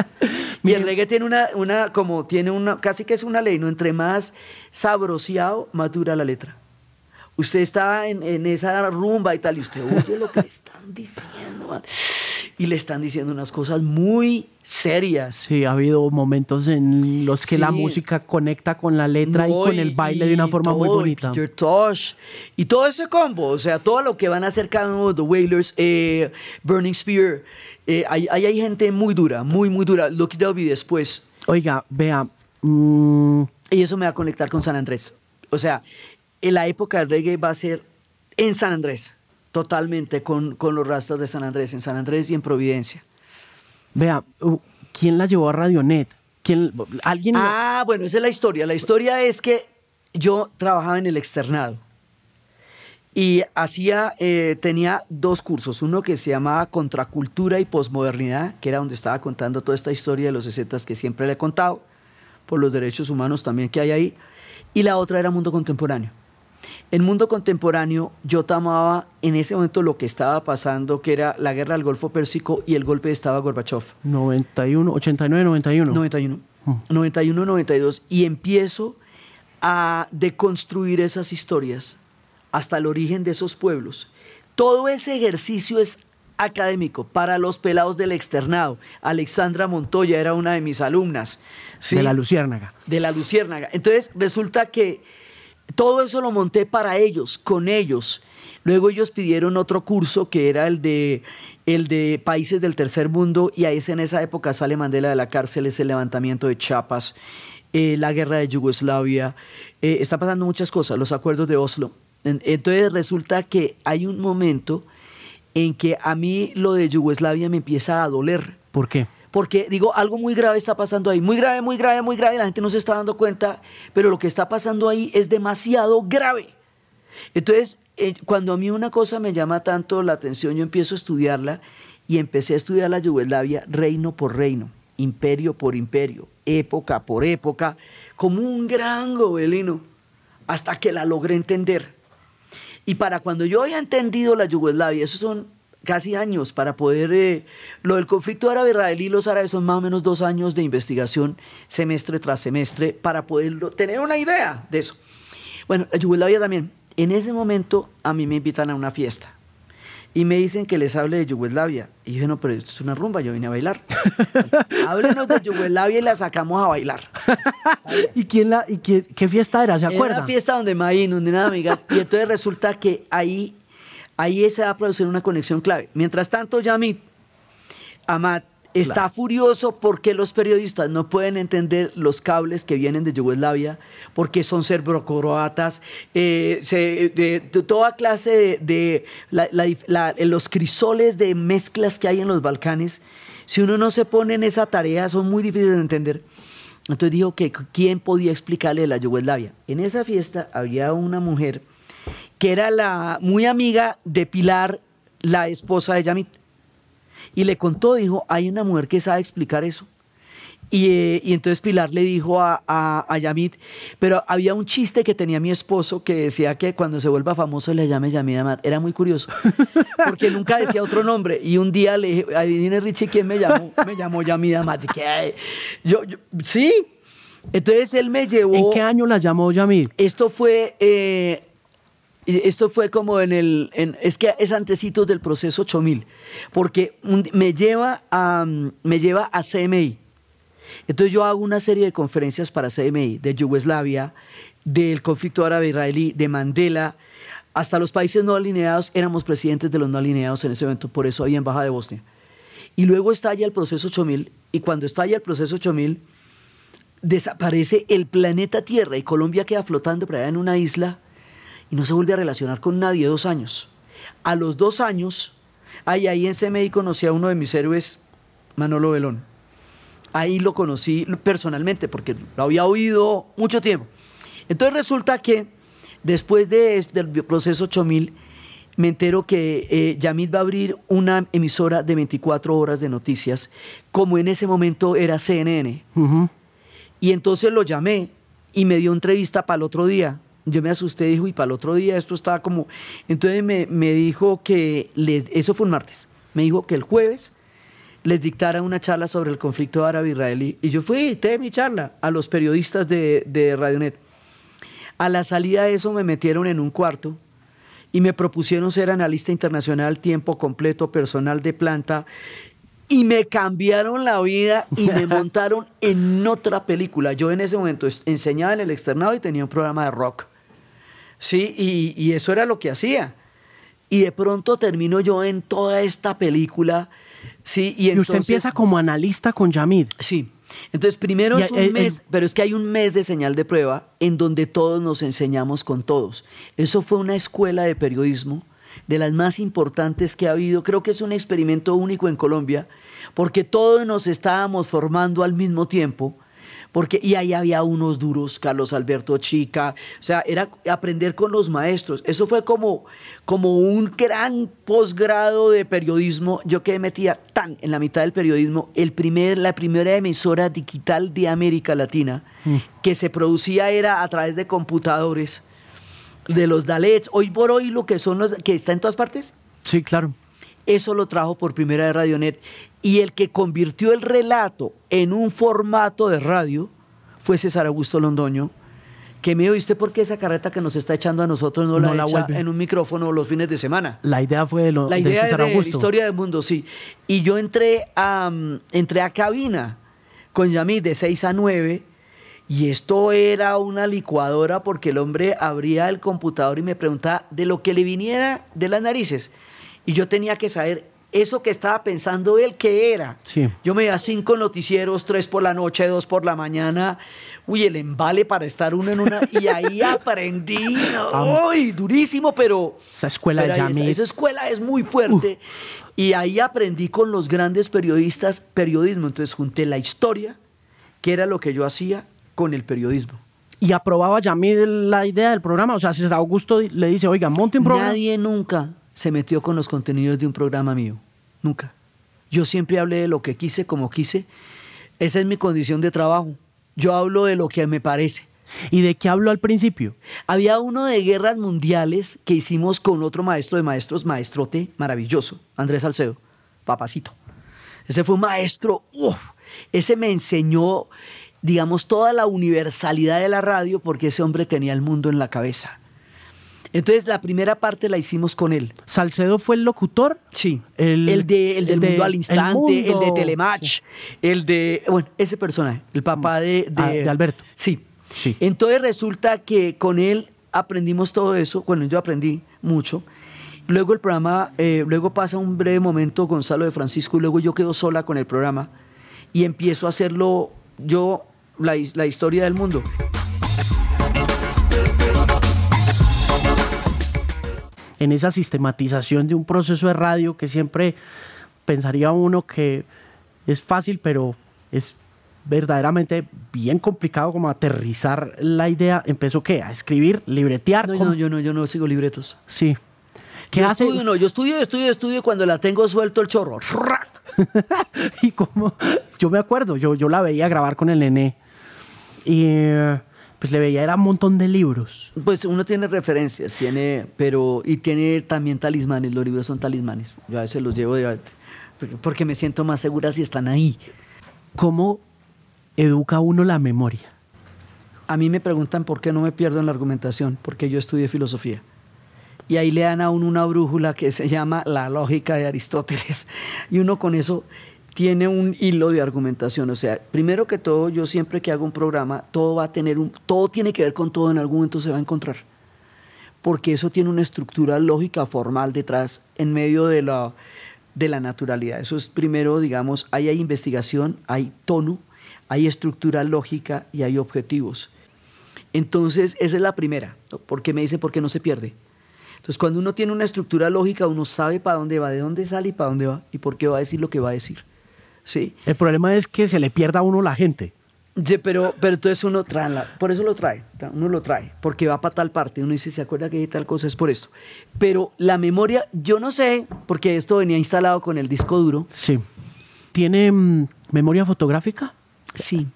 Y el reggae tiene una, una, como tiene una, casi que es una ley, ¿no? Entre más sabroseado, más dura la letra usted está en, en, esa rumba y tal, y usted oye lo que le están diciendo, man. Y le están diciendo unas cosas muy serias. Sí, ha habido momentos en los que Sí. la música conecta con la letra y con el baile de una forma muy todo, y bonita. Peter Tosh, y todo ese combo, o sea, todo lo que van a hacer cada uno de The Wailers, eh, Burning Spear, eh, ahí ahí hay gente muy dura, muy, muy dura. Lucky Dubby después. Oiga, vea, mm, Y eso me va a conectar con San Andrés. O sea, en la época del reggae va a ser en San Andrés, totalmente, con, con los rastas de San Andrés, en San Andrés y en Providencia. vea, ¿quién la llevó a Radionet? ¿Quién, ¿Alguien? Ah, bueno, esa es la historia. La historia es que yo trabajaba en el externado y hacía, eh, tenía dos cursos, uno que se llamaba Contracultura y Posmodernidad, que era donde estaba contando toda esta historia de los 60 que siempre le he contado, por los derechos humanos también que hay ahí, y la otra era Mundo Contemporáneo. En Mundo Contemporáneo yo tomaba en ese momento lo que estaba pasando, que era la guerra del Golfo Pérsico y el golpe de Estado a Gorbachev. 91, 89, 91. 91. 91, 92. Y empiezo a deconstruir esas historias hasta el origen de esos pueblos. Todo ese ejercicio es académico para los pelados del externado. Alexandra Montoya era una de mis alumnas. ¿sí? De la Luciérnaga. de la Luciérnaga. Entonces resulta que todo eso lo monté para ellos, con ellos. Luego ellos pidieron otro curso que era el de, el de países del tercer mundo y ahí en esa época sale Mandela de la cárcel, es el levantamiento de Chiapas, eh, la guerra de Yugoslavia, eh, está pasando muchas cosas, los acuerdos de Oslo. En- Entonces resulta que hay un momento en que a mí lo de Yugoslavia me empieza a doler. ¿Por qué? Porque digo, algo muy grave está pasando ahí. Muy grave, muy grave, muy grave. La gente no se está dando cuenta, pero lo que está pasando ahí es demasiado grave. Entonces, eh, cuando a mí una cosa me llama tanto la atención, yo empiezo a estudiarla y empecé a estudiar la Yugoslavia reino por reino, imperio por imperio, época por época, como un gran gobelino, hasta que la logré entender. Y para cuando yo había entendido la Yugoslavia, esos son casi años para poder... eh, lo del conflicto árabe-israelí, los árabes son más o menos dos años de investigación, semestre tras semestre, para poder tener una idea de eso. Bueno, la Yugoslavia también. En ese momento a mí me invitan a una fiesta. Y me dicen que les hable de Yugoslavia. Y yo dije, no, pero esto es una rumba, yo vine a bailar. Háblenos de Yugoslavia y la sacamos a bailar. ¿Y quién la, y qué, qué fiesta era? ¿Se Era acuerda? una fiesta donde Maín, donde eran amigas, y entonces resulta que ahí, ahí se va a producir una conexión clave. Mientras tanto, Yamit Amat está Claro. furioso porque los periodistas no pueden entender los cables que vienen de Yugoslavia, porque son serbocroatas, eh, se- de, de toda clase de, de la- la- la- los crisoles de mezclas que hay en los Balcanes. Si uno no se pone en esa tarea, son muy difíciles de entender. Entonces dijo que quién podía explicarle de la Yugoslavia. En esa fiesta había una mujer que era la muy amiga de Pilar, la esposa de Yamit. Y le contó, dijo, hay una mujer que sabe explicar eso. Y, eh, y entonces Pilar le dijo a, a, a Yamit, pero había un chiste que tenía mi esposo que decía que cuando se vuelva famoso le llame Yamit Amat. Era muy curioso, porque nunca decía otro nombre. Y un día le dije, adivine Richie quién me llamó. Me llamó Yamit Amat. Ay, yo, yo- sí. Entonces él me llevó... ¿En qué año la llamó Yamid? Esto fue eh, Esto fue como en el, es que es antecitos del proceso 8000, porque me lleva a, me lleva a CMI. Entonces yo hago una serie de conferencias para CMI, de Yugoslavia, del conflicto árabe-israelí, de Mandela, hasta los países no alineados, éramos presidentes de los no alineados en ese evento, por eso había embajada de Bosnia. Y luego estalla el proceso 8000, y cuando estalla el proceso 8000, desaparece el planeta Tierra y Colombia queda flotando por allá en una isla y no se vuelve a relacionar con nadie dos años. A los dos años, ahí, ahí en CMI conocí a uno de mis héroes, Manolo Belón. Ahí lo conocí personalmente porque lo había oído mucho tiempo. Entonces resulta que después de, del proceso 8000, me entero que eh, Yamil va a abrir una emisora de 24 horas de noticias, como en ese momento era CNN. Y entonces lo llamé y me dio entrevista para el otro día. Yo me asusté, dijo, y para el otro día esto estaba como... Entonces me, me dijo que, les, eso fue un martes, me dijo que el jueves les dictara una charla sobre el conflicto árabe-israelí. Y yo fui, y te mi charla a los periodistas de, de Radionet. A la salida de eso me metieron en un cuarto y me propusieron ser analista internacional tiempo completo, personal de planta, y me cambiaron la vida y me montaron en otra película. Yo en ese momento enseñaba en el externado y tenía un programa de rock. Sí, y, y eso era lo que hacía. Y de pronto termino yo en toda esta película. Sí, y, Y usted entonces- empieza como analista con Yamid. Sí. Entonces, primero Y, es un mes, pero es que hay un mes de señal de prueba en donde todos nos enseñamos con todos. Eso fue una escuela de periodismo de las más importantes que ha habido. Creo que es un experimento único en Colombia, porque todos nos estábamos formando al mismo tiempo. Porque, y ahí había unos duros, Carlos Alberto Chica, o sea, era aprender con los maestros. Eso fue como, como un gran posgrado de periodismo. Yo quedé metida tan en la mitad del periodismo, el primer, la primera emisora digital de América Latina que se producía era a través de computadores, de los Dalets, hoy por hoy lo que son los, que está en todas partes, Sí, claro. eso lo trajo por primera vez Radionet. Y el que convirtió el relato en un formato de radio fue César Augusto Londoño, que me oíste porque esa carreta que nos está echando a nosotros no, No la, la echa en un micrófono los fines de semana. La idea fue de, lo, La de idea César de Augusto. Historia del Mundo, sí. Y yo entré a, mm, entré a cabina con Yamid de 6 a 9 y esto era una licuadora porque el hombre abría el computador y me preguntaba de lo que le viniera de las narices. Y yo tenía que saber eso que estaba pensando él, ¿qué era? Sí. Yo me iba a cinco noticieros, tres por la noche, dos por la mañana. Uy, el embale para estar uno en una. Y ahí aprendí. ¡Uy! Durísimo, pero. Esa escuela de esa- escuela es muy fuerte. Y ahí aprendí con los grandes periodistas periodismo. Entonces junté la historia, que era lo que yo hacía, con el periodismo. Y aprobaba Yamid la idea del programa. O sea, César Augusto le dice, oiga, monte un programa. Nadie nunca se metió con los contenidos de un programa mío. Nunca. Yo siempre hablé de lo que quise, como quise. Esa es mi condición de trabajo. Yo hablo de lo que me parece. ¿Y de qué habló al principio? Había uno de guerras mundiales que hicimos con otro maestro de maestros, maestrote maravilloso, Andrés Salcedo, papacito. Ese fue un maestro, uf, ese me enseñó, digamos, toda la universalidad de la radio porque ese hombre tenía el mundo en la cabeza. Entonces la primera parte la hicimos con él. ¿Salcedo fue el locutor? Sí, El- el, de, el del el de mundo al instante, el, de Telematch, el de, bueno, ese personaje, el papá de, de, Ah, de Alberto. Sí. Sí. Entonces resulta que con él aprendimos todo eso, bueno, yo aprendí mucho. Luego el programa, eh, luego pasa un breve momento Gonzalo de Francisco y luego yo quedo sola con el programa y empiezo a hacerlo yo, la, la historia del mundo. En esa sistematización de un proceso de radio que siempre pensaría uno que es fácil, pero es verdaderamente bien complicado como aterrizar la idea. ¿Empezó qué? A escribir, libretear. No, yo no, yo no sigo libretos. Sí. ¿Qué yo hace? estudio, no, yo estudio, estudio, estudio cuando la tengo suelto el chorro. y como yo me acuerdo, yo, yo la veía grabar con el nené y eh, pues le veía era un montón de libros. Pues uno tiene referencias, tiene, pero, y tiene también talismanes, los libros son talismanes. Yo a veces los llevo de, porque, porque me siento más segura si están ahí. ¿Cómo educa uno la memoria? A mí me preguntan por qué no me pierdo en la argumentación, porque yo estudié filosofía. Y ahí le dan a uno una brújula que se llama la lógica de Aristóteles. Y uno con eso tiene un hilo de argumentación. O sea, primero que todo, yo siempre que hago un programa, todo va a tener un, todo tiene que ver con todo, en algún momento se va a encontrar. Porque eso tiene una estructura lógica formal detrás, en medio de la, de la naturalidad. Eso es primero, digamos, ahí hay investigación, hay tono, hay estructura lógica y hay objetivos. Entonces, esa es la primera. porque me dice por qué no se pierde? Entonces, cuando uno tiene una estructura lógica, uno sabe para dónde va, de dónde sale y para dónde va y por qué va a decir lo que va a decir. ¿Sí? El problema es que se le pierda a uno la gente. pero, pero entonces uno trae, por eso lo trae, uno lo trae, porque va para tal parte, uno dice, ¿se acuerda que hay tal cosa? Es por esto. Pero la memoria, yo no sé, porque esto venía instalado con el disco duro. Sí. ¿Tiene mm, memoria fotográfica? Sí.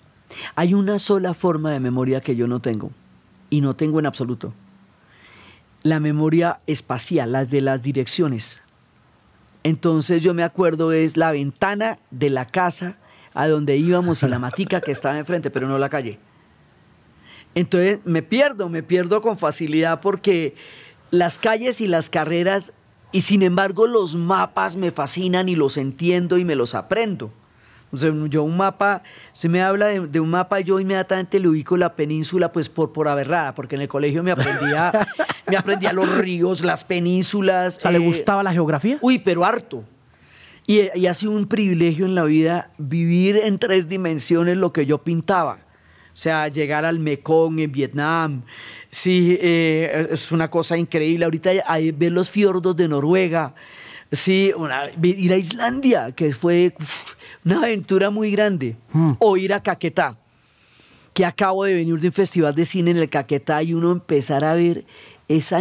Hay una sola forma de memoria que yo no tengo, y no tengo en absoluto. La memoria espacial, las de las direcciones. Entonces yo me acuerdo es la ventana de la casa a donde íbamos y la matica que estaba enfrente, pero no la calle. Entonces me pierdo, me pierdo con facilidad porque las calles y las carreras, y sin embargo los mapas me fascinan y los entiendo y me los aprendo yo un mapa, si me habla de, un mapa, yo inmediatamente le ubico la península pues por, por aberrada, porque en el colegio me aprendía, me aprendía los ríos, las penínsulas. ¿le eh, gustaba la geografía? Uy, pero harto. Y, y ha sido un privilegio en la vida vivir en tres dimensiones lo que yo pintaba. O sea, llegar al Mekong en Vietnam. Sí, eh, es una cosa increíble. Ahorita hay, ver los fiordos de Noruega. Sí, ir a Islandia, que fue una aventura muy grande. Hmm. O ir a Caquetá, que acabo de venir de un festival de cine en el Caquetá y uno empezar a ver esa...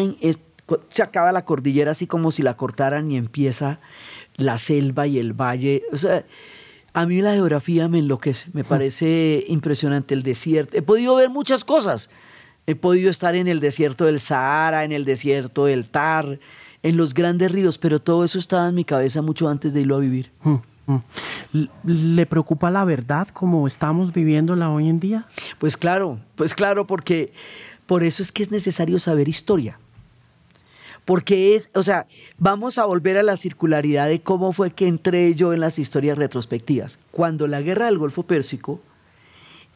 se acaba la cordillera así como si la cortaran y empieza la selva y el valle. O sea, a mí la geografía me enloquece, me hmm. parece impresionante el desierto. He podido ver muchas cosas. He podido estar en el desierto del Sahara, en el desierto del Tar, en los grandes ríos, pero todo eso estaba en mi cabeza mucho antes de irlo a vivir. Hmm. Mm. ¿Le preocupa la verdad como estamos viviéndola hoy en día? Pues claro, pues claro, porque por eso es que es necesario saber historia. Porque es, o sea, vamos a volver a la circularidad de cómo fue que entré yo en las historias retrospectivas. Cuando la guerra del Golfo Pérsico,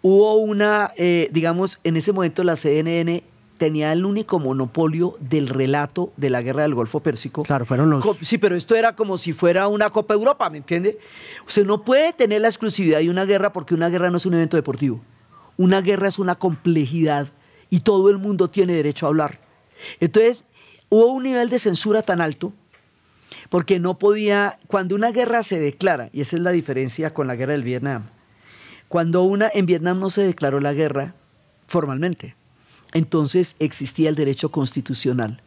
hubo una, eh, digamos, en ese momento la CNN tenía el único monopolio del relato de la guerra del Golfo Pérsico. Claro, fueron los. Sí, pero esto era como si fuera una Copa Europa, ¿me entiende? Usted no puede tener la exclusividad de una guerra porque una guerra no es un evento deportivo. Una guerra es una complejidad y todo el mundo tiene derecho a hablar. Entonces, hubo un nivel de censura tan alto porque no podía. Cuando una guerra se declara, y esa es la diferencia con la guerra del Vietnam, cuando una. En Vietnam no se declaró la guerra formalmente entonces existía el derecho constitucional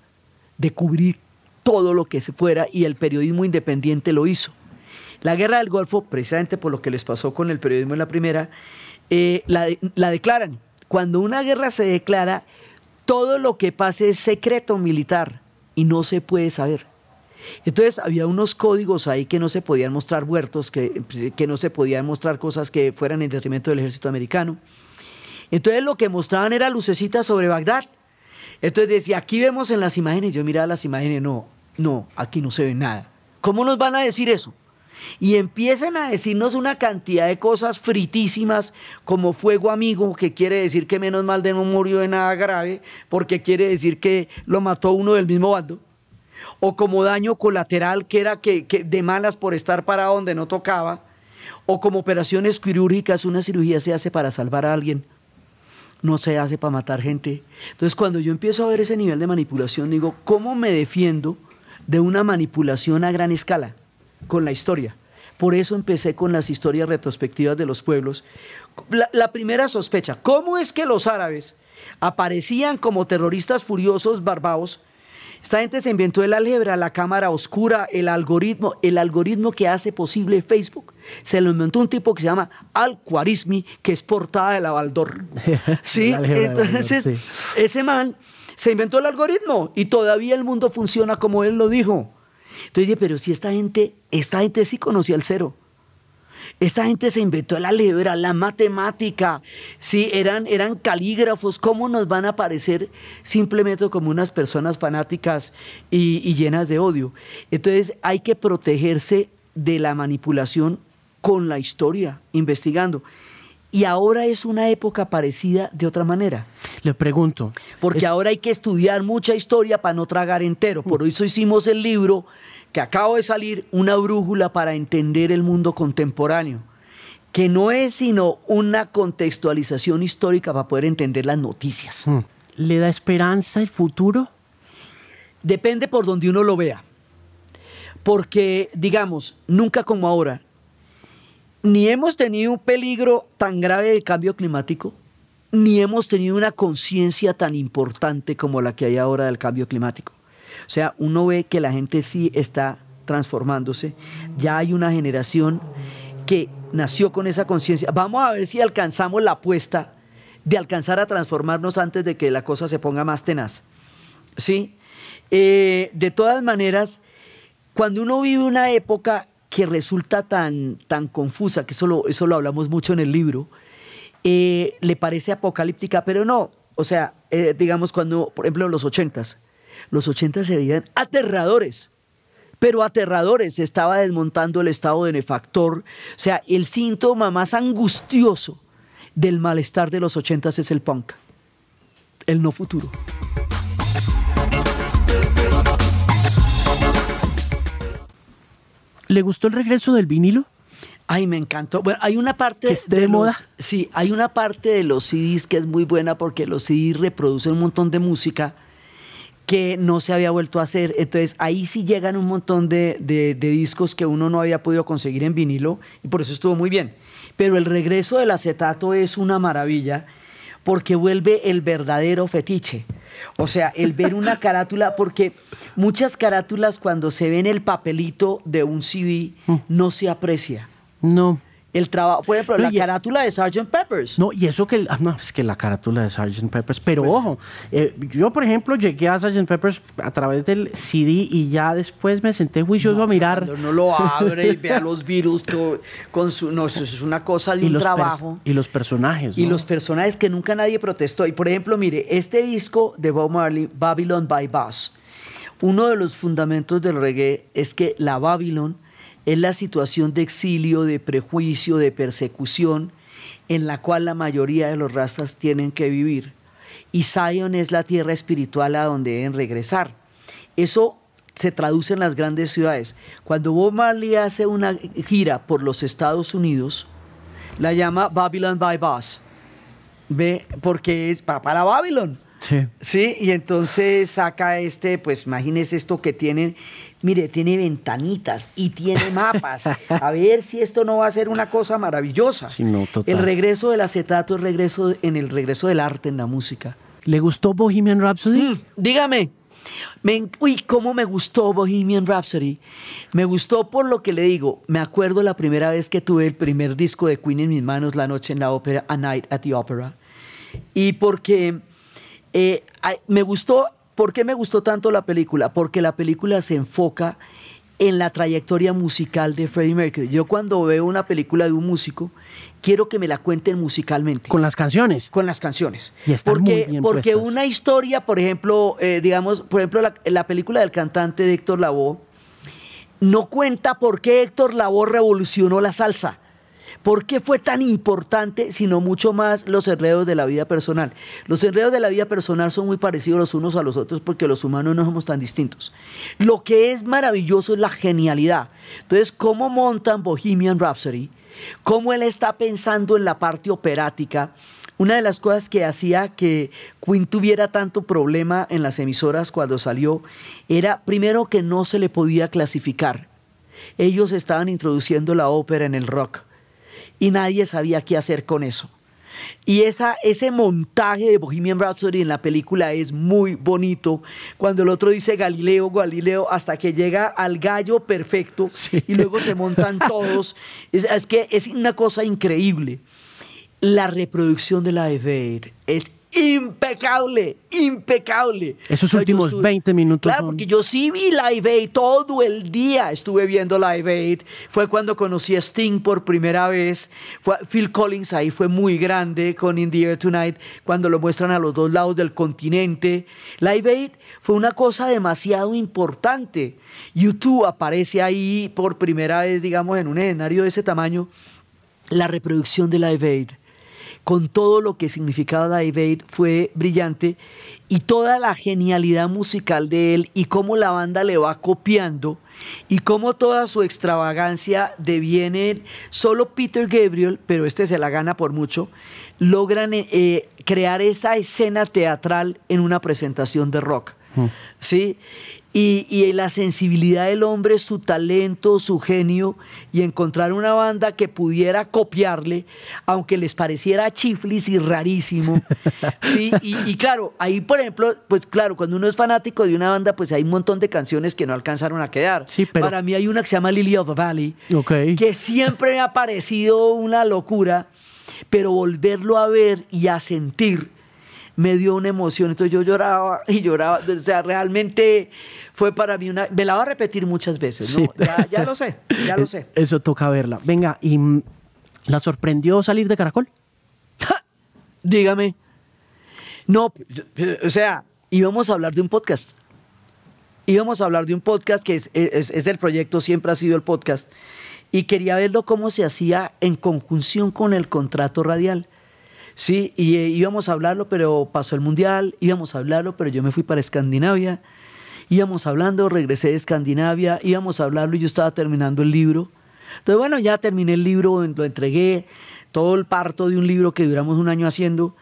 de cubrir todo lo que se fuera y el periodismo independiente lo hizo. La guerra del Golfo, precisamente por lo que les pasó con el periodismo en la primera, eh, la, la declaran. Cuando una guerra se declara, todo lo que pase es secreto militar y no se puede saber. Entonces había unos códigos ahí que no se podían mostrar huertos, que, que no se podían mostrar cosas que fueran en detrimento del ejército americano. Entonces lo que mostraban era lucecitas sobre Bagdad. Entonces decía, aquí vemos en las imágenes, yo miraba las imágenes, no, no, aquí no se ve nada. ¿Cómo nos van a decir eso? Y empiezan a decirnos una cantidad de cosas fritísimas como fuego amigo, que quiere decir que menos mal de no murió de nada grave, porque quiere decir que lo mató uno del mismo bando. O como daño colateral, que era que, que de malas por estar para donde no tocaba. O como operaciones quirúrgicas, una cirugía se hace para salvar a alguien no se hace para matar gente. Entonces, cuando yo empiezo a ver ese nivel de manipulación, digo, ¿cómo me defiendo de una manipulación a gran escala con la historia? Por eso empecé con las historias retrospectivas de los pueblos. La, la primera sospecha, ¿cómo es que los árabes aparecían como terroristas furiosos, barbados, esta gente se inventó el álgebra, la cámara oscura, el algoritmo, el algoritmo que hace posible Facebook. Se lo inventó un tipo que se llama Al-Khwarizmi, que es portada de la Baldor. ¿Sí? Entonces, ese man se inventó el algoritmo y todavía el mundo funciona como él lo dijo. Entonces dije, pero si esta gente, esta gente sí conocía el cero. Esta gente se inventó la lebra, la matemática, sí, eran, eran calígrafos. ¿Cómo nos van a parecer simplemente como unas personas fanáticas y, y llenas de odio? Entonces hay que protegerse de la manipulación con la historia, investigando. Y ahora es una época parecida de otra manera. Le pregunto. Porque es- ahora hay que estudiar mucha historia para no tragar entero. Por eso hicimos el libro que acabo de salir, Una brújula para entender el mundo contemporáneo, que no es sino una contextualización histórica para poder entender las noticias. Mm. ¿Le da esperanza el futuro? Depende por donde uno lo vea. Porque, digamos, nunca como ahora, ni hemos tenido un peligro tan grave de cambio climático, ni hemos tenido una conciencia tan importante como la que hay ahora del cambio climático. O sea, uno ve que la gente sí está transformándose. Ya hay una generación que nació con esa conciencia. Vamos a ver si alcanzamos la apuesta de alcanzar a transformarnos antes de que la cosa se ponga más tenaz. ¿Sí? Eh, de todas maneras, cuando uno vive una época que resulta tan, tan confusa, que eso lo, eso lo hablamos mucho en el libro, eh, le parece apocalíptica, pero no. O sea, eh, digamos cuando, por ejemplo, los ochentas, los ochentas se veían aterradores, pero aterradores. Se estaba desmontando el estado benefactor. O sea, el síntoma más angustioso del malestar de los ochentas es el punk, el no futuro. ¿Le gustó el regreso del vinilo? Ay, me encantó. Bueno, hay una parte ¿Que esté de los- moda? sí, hay una parte de los CDs que es muy buena porque los CDs reproducen un montón de música que no se había vuelto a hacer. Entonces ahí sí llegan un montón de, de- de discos que uno no había podido conseguir en vinilo y por eso estuvo muy bien. Pero el regreso del acetato es una maravilla porque vuelve el verdadero fetiche. O sea, el ver una carátula, porque muchas carátulas cuando se ve en el papelito de un CD no se aprecia No. El trabajo. Por ejemplo, No, la y- carátula de Sgt. Peppers. No, y eso que, ah, no, es que la carátula de Sgt. Peppers, pero Pues- ojo, eh, yo por ejemplo llegué a Sgt. Peppers a través del CD y ya después me senté juicioso a mirar uno lo abre y ve a los Beatles co- con su. No, eso es una cosa de y un trabajo. y los personajes. Y ¿no? los personajes que nunca nadie protestó. Y por ejemplo, mire, este disco de Bob Marley, Babylon by Bus, uno de los fundamentos del reggae es que la Babylon es la situación de exilio, de prejuicio, de persecución en la cual la mayoría de los rastas tienen que vivir. Y Zion es la tierra espiritual a donde deben regresar. Eso se traduce en las grandes ciudades. Cuando Bob Marley hace una gira por los Estados Unidos, la llama Babylon by Bus. ¿Ve? Porque es para Babylon. Sí. Sí, y entonces saca este, pues imagínese esto que tiene, mire, tiene ventanitas y tiene mapas. A ver si esto no va a ser una cosa maravillosa. Sí, no, total. El regreso del acetato es regreso en el regreso del arte en la música. ¿Le gustó Bohemian Rhapsody? Mm, dígame. Me uy, cómo me gustó Bohemian Rhapsody. Me gustó por lo que le digo. Me acuerdo la primera vez que tuve el primer disco de Queen en mis manos, la noche en la ópera, A Night at the Opera. Y porque eh, me gustó, ¿por qué me gustó tanto la película? Porque la película se enfoca en la trayectoria musical de Freddie Mercury. Yo cuando veo una película de un músico, quiero que me la cuenten musicalmente Con las canciones. con las canciones. Y están porque, muy bien porque puestas. una historia, por ejemplo, eh, digamos, por ejemplo, la, la película del cantante de Héctor Lavoe no cuenta por qué Héctor Lavoe revolucionó la salsa. ¿Por qué fue tan importante, sino mucho más los enredos de la vida personal? Los enredos de la vida personal son muy parecidos los unos a los otros porque los humanos no somos tan distintos. Lo que es maravilloso es la genialidad. Entonces, ¿cómo montan Bohemian Rhapsody? ¿Cómo él está pensando en la parte operática? Una de las cosas que hacía que Queen tuviera tanto problema en las emisoras cuando salió era, primero, que no se le podía clasificar. Ellos estaban introduciendo la ópera en el rock y nadie sabía qué hacer con eso. Y esa, ese montaje de Bohemian Rhapsody en la película es muy bonito. Cuando el otro dice Galileo, Galileo, hasta que llega al gallo perfecto Sí. y luego se montan todos. Es, es que es una cosa increíble. La reproducción de la Aid es impecable, impecable. Esos últimos 20 minutos. Claro, porque yo sí vi Live Aid todo el día, estuve viendo Live Aid. Fue cuando conocí a Sting por primera vez. Phil Collins ahí fue muy grande con In the Air Tonight, cuando lo muestran a los dos lados del continente. Live Aid fue una cosa demasiado importante. YouTube aparece ahí por primera vez, digamos, en un escenario de ese tamaño. La reproducción de Live Aid con todo lo que significaba Live Aid fue brillante y toda la genialidad musical de él y cómo la banda le va copiando y cómo toda su extravagancia deviene solo Peter Gabriel, pero este se la gana por mucho, logran eh, crear esa escena teatral en una presentación de rock. Mm. ¿Sí? Y, la sensibilidad del hombre, su talento, su genio, y encontrar una banda que pudiera copiarle, aunque les pareciera chiflis y rarísimo. ¿sí? Y, claro, ahí, por ejemplo, pues claro, cuando uno es fanático de una banda, pues hay un montón de canciones que no alcanzaron a quedar. Sí, pero... Para mí hay una que se llama Lily of the Valley, que siempre me ha parecido una locura, pero volverlo a ver y a sentir me dio una emoción. Entonces yo lloraba y lloraba. O sea, realmente fue para mí una... Me la va a repetir muchas veces, ¿no? Ya, lo sé, ya lo sé. Eso toca verla. Venga, ¿y la sorprendió salir de Caracol? Dígame. No, o sea, íbamos a hablar de un podcast. Íbamos a hablar de un podcast que es, es, es el proyecto, siempre ha sido el podcast. Y quería verlo cómo se hacía en conjunción con el contrato radial. Sí, y eh, íbamos a hablarlo, pero pasó el mundial, íbamos a hablarlo, pero yo me fui para Escandinavia, íbamos hablando, regresé de Escandinavia, íbamos a hablarlo y yo estaba terminando el libro. Entonces, bueno, ya terminé el libro, lo entregué, todo el parto de un libro que duramos un año haciendo,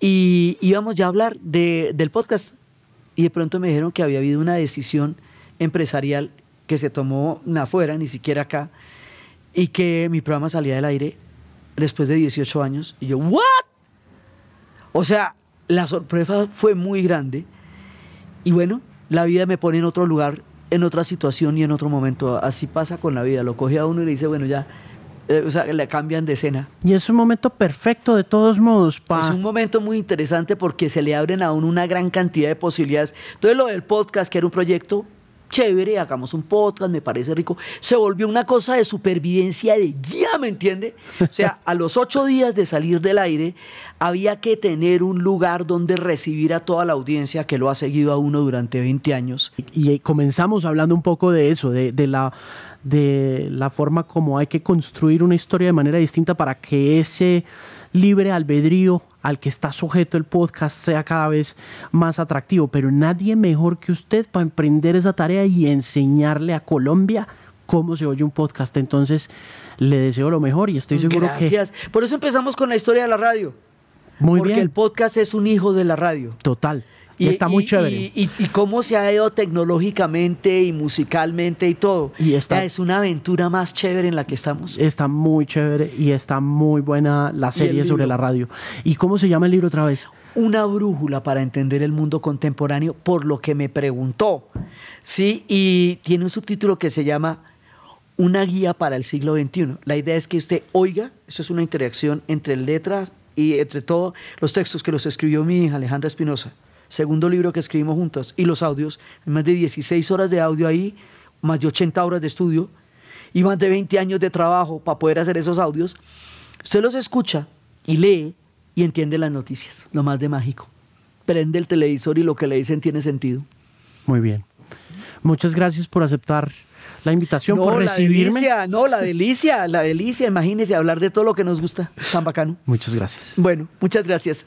y íbamos ya a hablar de, del podcast. Y de pronto me dijeron que había habido una decisión empresarial que se tomó afuera, ni siquiera acá, y que mi programa salía del aire después de 18 años. Y yo, ¿what? O sea, la sorpresa fue muy grande. Y bueno, la vida me pone en otro lugar, en otra situación y en otro momento. Así pasa con la vida. Lo coge a uno y le dice, bueno, ya. Eh, o sea, le cambian de escena. Y es un momento perfecto de todos modos. Pa. Es un momento muy interesante porque se le abren a uno una gran cantidad de posibilidades. Entonces lo del podcast, que era un proyecto chévere, hagamos un podcast, me parece rico. Se volvió una cosa de supervivencia de ya, ¿me entiende? O sea, a los ocho días de salir del aire, había que tener un lugar donde recibir a toda la audiencia que lo ha seguido a uno durante 20 años. Y, comenzamos hablando un poco de eso, de, la de la forma como hay que construir una historia de manera distinta para que ese libre albedrío al que está sujeto el podcast sea cada vez más atractivo. Pero nadie mejor que usted para emprender esa tarea y enseñarle a Colombia cómo se oye un podcast. Entonces, le deseo lo mejor y estoy seguro que... Gracias. Por eso empezamos con la historia de la radio. Muy Porque el podcast es un hijo de la radio. Total. Y, está muy chévere. Y, cómo se ha ido tecnológicamente y musicalmente y todo. Y esta es una aventura más chévere en la que estamos. Está muy chévere y está muy buena la serie sobre la radio. ¿Y cómo se llama el libro otra vez? Una brújula para entender el mundo contemporáneo, por lo que me preguntó. Sí, y tiene un subtítulo que se llama Una guía para el siglo XXI. La idea es que usted oiga, eso es una interacción entre letras y entre todos los textos que los escribió mi hija Alejandra Espinosa segundo libro que escribimos juntos, y los audios, más de 16 horas de audio ahí, más de 80 horas de estudio, y más de 20 años de trabajo para poder hacer esos audios, usted los escucha y lee y entiende las noticias, lo más de mágico. Prende el televisor y lo que le dicen tiene sentido. Muy bien. Muchas gracias por aceptar la invitación, por recibirme. Delicia, no, la delicia, la delicia. Imagínese hablar de todo lo que nos gusta. Tan bacano. Muchas gracias. Bueno, muchas gracias.